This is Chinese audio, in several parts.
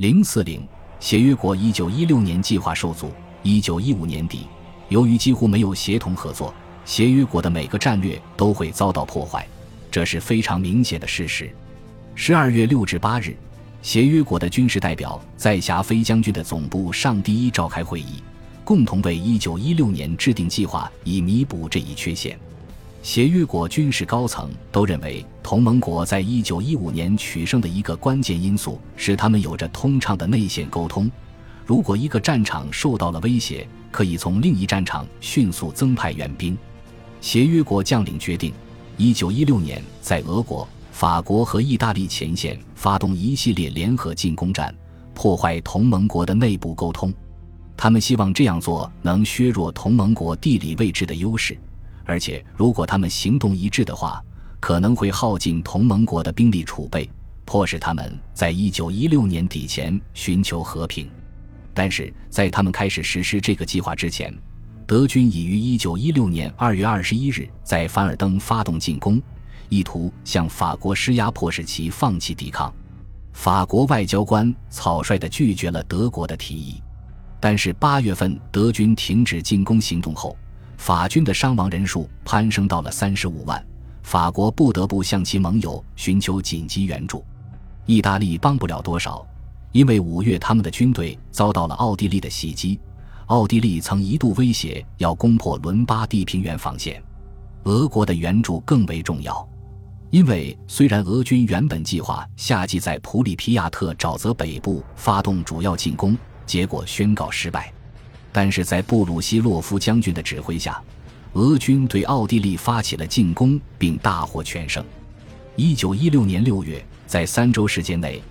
零四零，协约国一九一六年计划受阻。一九一五年底，由于几乎没有协同合作，协约国的每个战略都会遭到破坏，这是非常明显的事实。十二月六至八日，协约国的军事代表在霞飞将军的总部上第一召开会议，共同为一九一六年制定计划，以弥补这一缺陷。协约国军事高层都认为，同盟国在一九一五年取胜的一个关键因素是他们有着通畅的内线沟通。如果一个战场受到了威胁，可以从另一战场迅速增派援兵。协约国将领决定，一九一六年在俄国、法国和意大利前线发动一系列联合进攻战，破坏同盟国的内部沟通。他们希望这样做能削弱同盟国地理位置的优势。而且，如果他们行动一致的话，可能会耗尽同盟国的兵力储备，迫使他们在一九一六年底前寻求和平。但是在他们开始实施这个计划之前，德军已于一九一六年二月二十一日在凡尔登发动进攻，意图向法国施压，迫使其放弃抵抗。法国外交官草率地拒绝了德国的提议。但是八月份德军停止进攻行动后。法军的伤亡人数攀升到了三十五万，法国不得不向其盟友寻求紧急援助。意大利帮不了多少，因为五月他们的军队遭到了奥地利的袭击。奥地利曾一度威胁要攻破伦巴第平原防线。俄国的援助更为重要，因为虽然俄军原本计划夏季在普里皮亚特沼泽北部发动主要进攻，结果宣告失败。但是在布鲁西洛夫将军的指挥下，俄军对奥地利发起了进攻，并大获全胜。一九一六年六月，在三周时间内，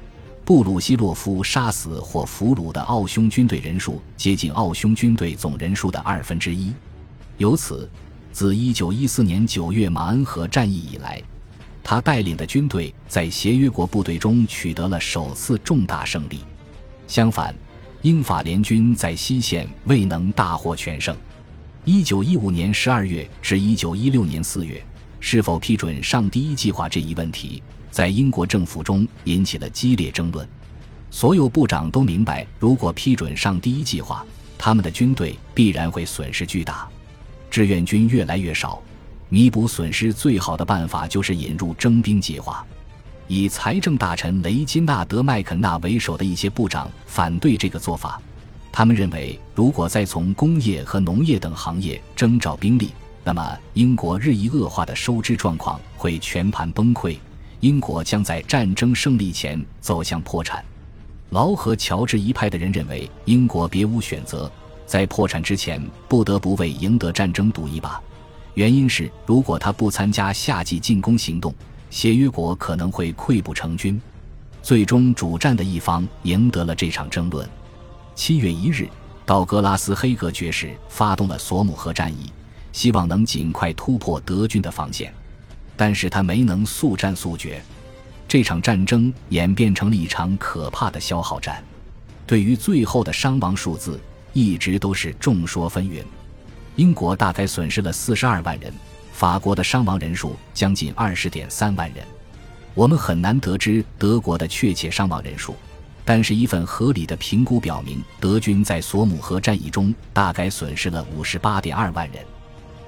布鲁西洛夫杀死或俘虏的奥匈军队人数接近奥匈军队总人数的二分之一。由此，自一九一四年九月马恩河战役以来，他带领的军队在协约国部队中取得了首次重大胜利。相反，英法联军在西线未能大获全胜。一九一五年十二月至一九一六年四月，是否批准上第一计划这一问题，在英国政府中引起了激烈争论。所有部长都明白，如果批准上第一计划，他们的军队必然会损失巨大。志愿军越来越少，弥补损失最好的办法就是引入征兵计划。以财政大臣雷金纳德·麦肯纳为首的一些部长反对这个做法，他们认为，如果再从工业和农业等行业征召兵力，那么英国日益恶化的收支状况会全盘崩溃，英国将在战争胜利前走向破产。劳和乔治一派的人认为，英国别无选择，在破产之前不得不为赢得战争赌一把，原因是如果他不参加夏季进攻行动。协约国可能会溃不成军，最终主战的一方赢得了这场争论。七月一日，道格拉斯·黑格爵士发动了索姆河战役，希望能尽快突破德军的防线，但是他没能速战速决。这场战争演变成了一场可怕的消耗战，对于最后的伤亡数字，一直都是众说纷纭。英国大概损失了四十二万人。法国的伤亡人数将近二十点三万人，我们很难得知德国的确切伤亡人数，但是一份合理的评估表明，德军在索姆河战役中大概损失了五十八点二万人。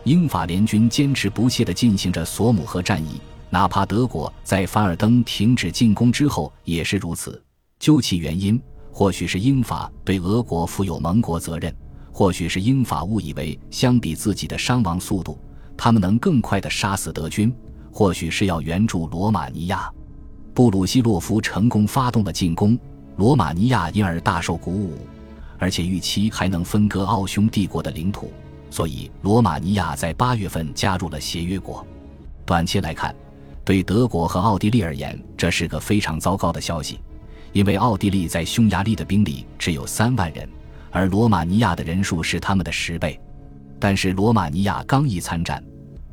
英法联军坚持不懈地进行着索姆河战役，哪怕德国在凡尔登停止进攻之后也是如此。究其原因，或许是英法对俄国负有盟国责任，或许是英法误以为相比自己的伤亡速度。他们能更快地杀死德军，或许是要援助罗马尼亚。布鲁西洛夫成功发动了进攻，罗马尼亚因而大受鼓舞，而且预期还能分割奥匈帝国的领土，所以罗马尼亚在八月份加入了协约国。短期来看，对德国和奥地利而言，这是个非常糟糕的消息，因为奥地利在匈牙利的兵力只有三万人，而罗马尼亚的人数是他们的十倍。但是罗马尼亚刚一参战。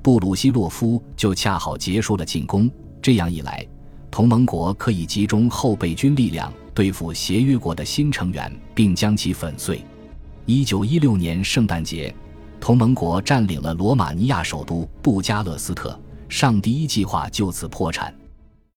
布鲁西洛夫就恰好结束了进攻，这样一来，同盟国可以集中后备军力量对付协约国的新成员，并将其粉碎。一九一六年圣诞节，同盟国占领了罗马尼亚首都布加勒斯特，上第一计划就此破产。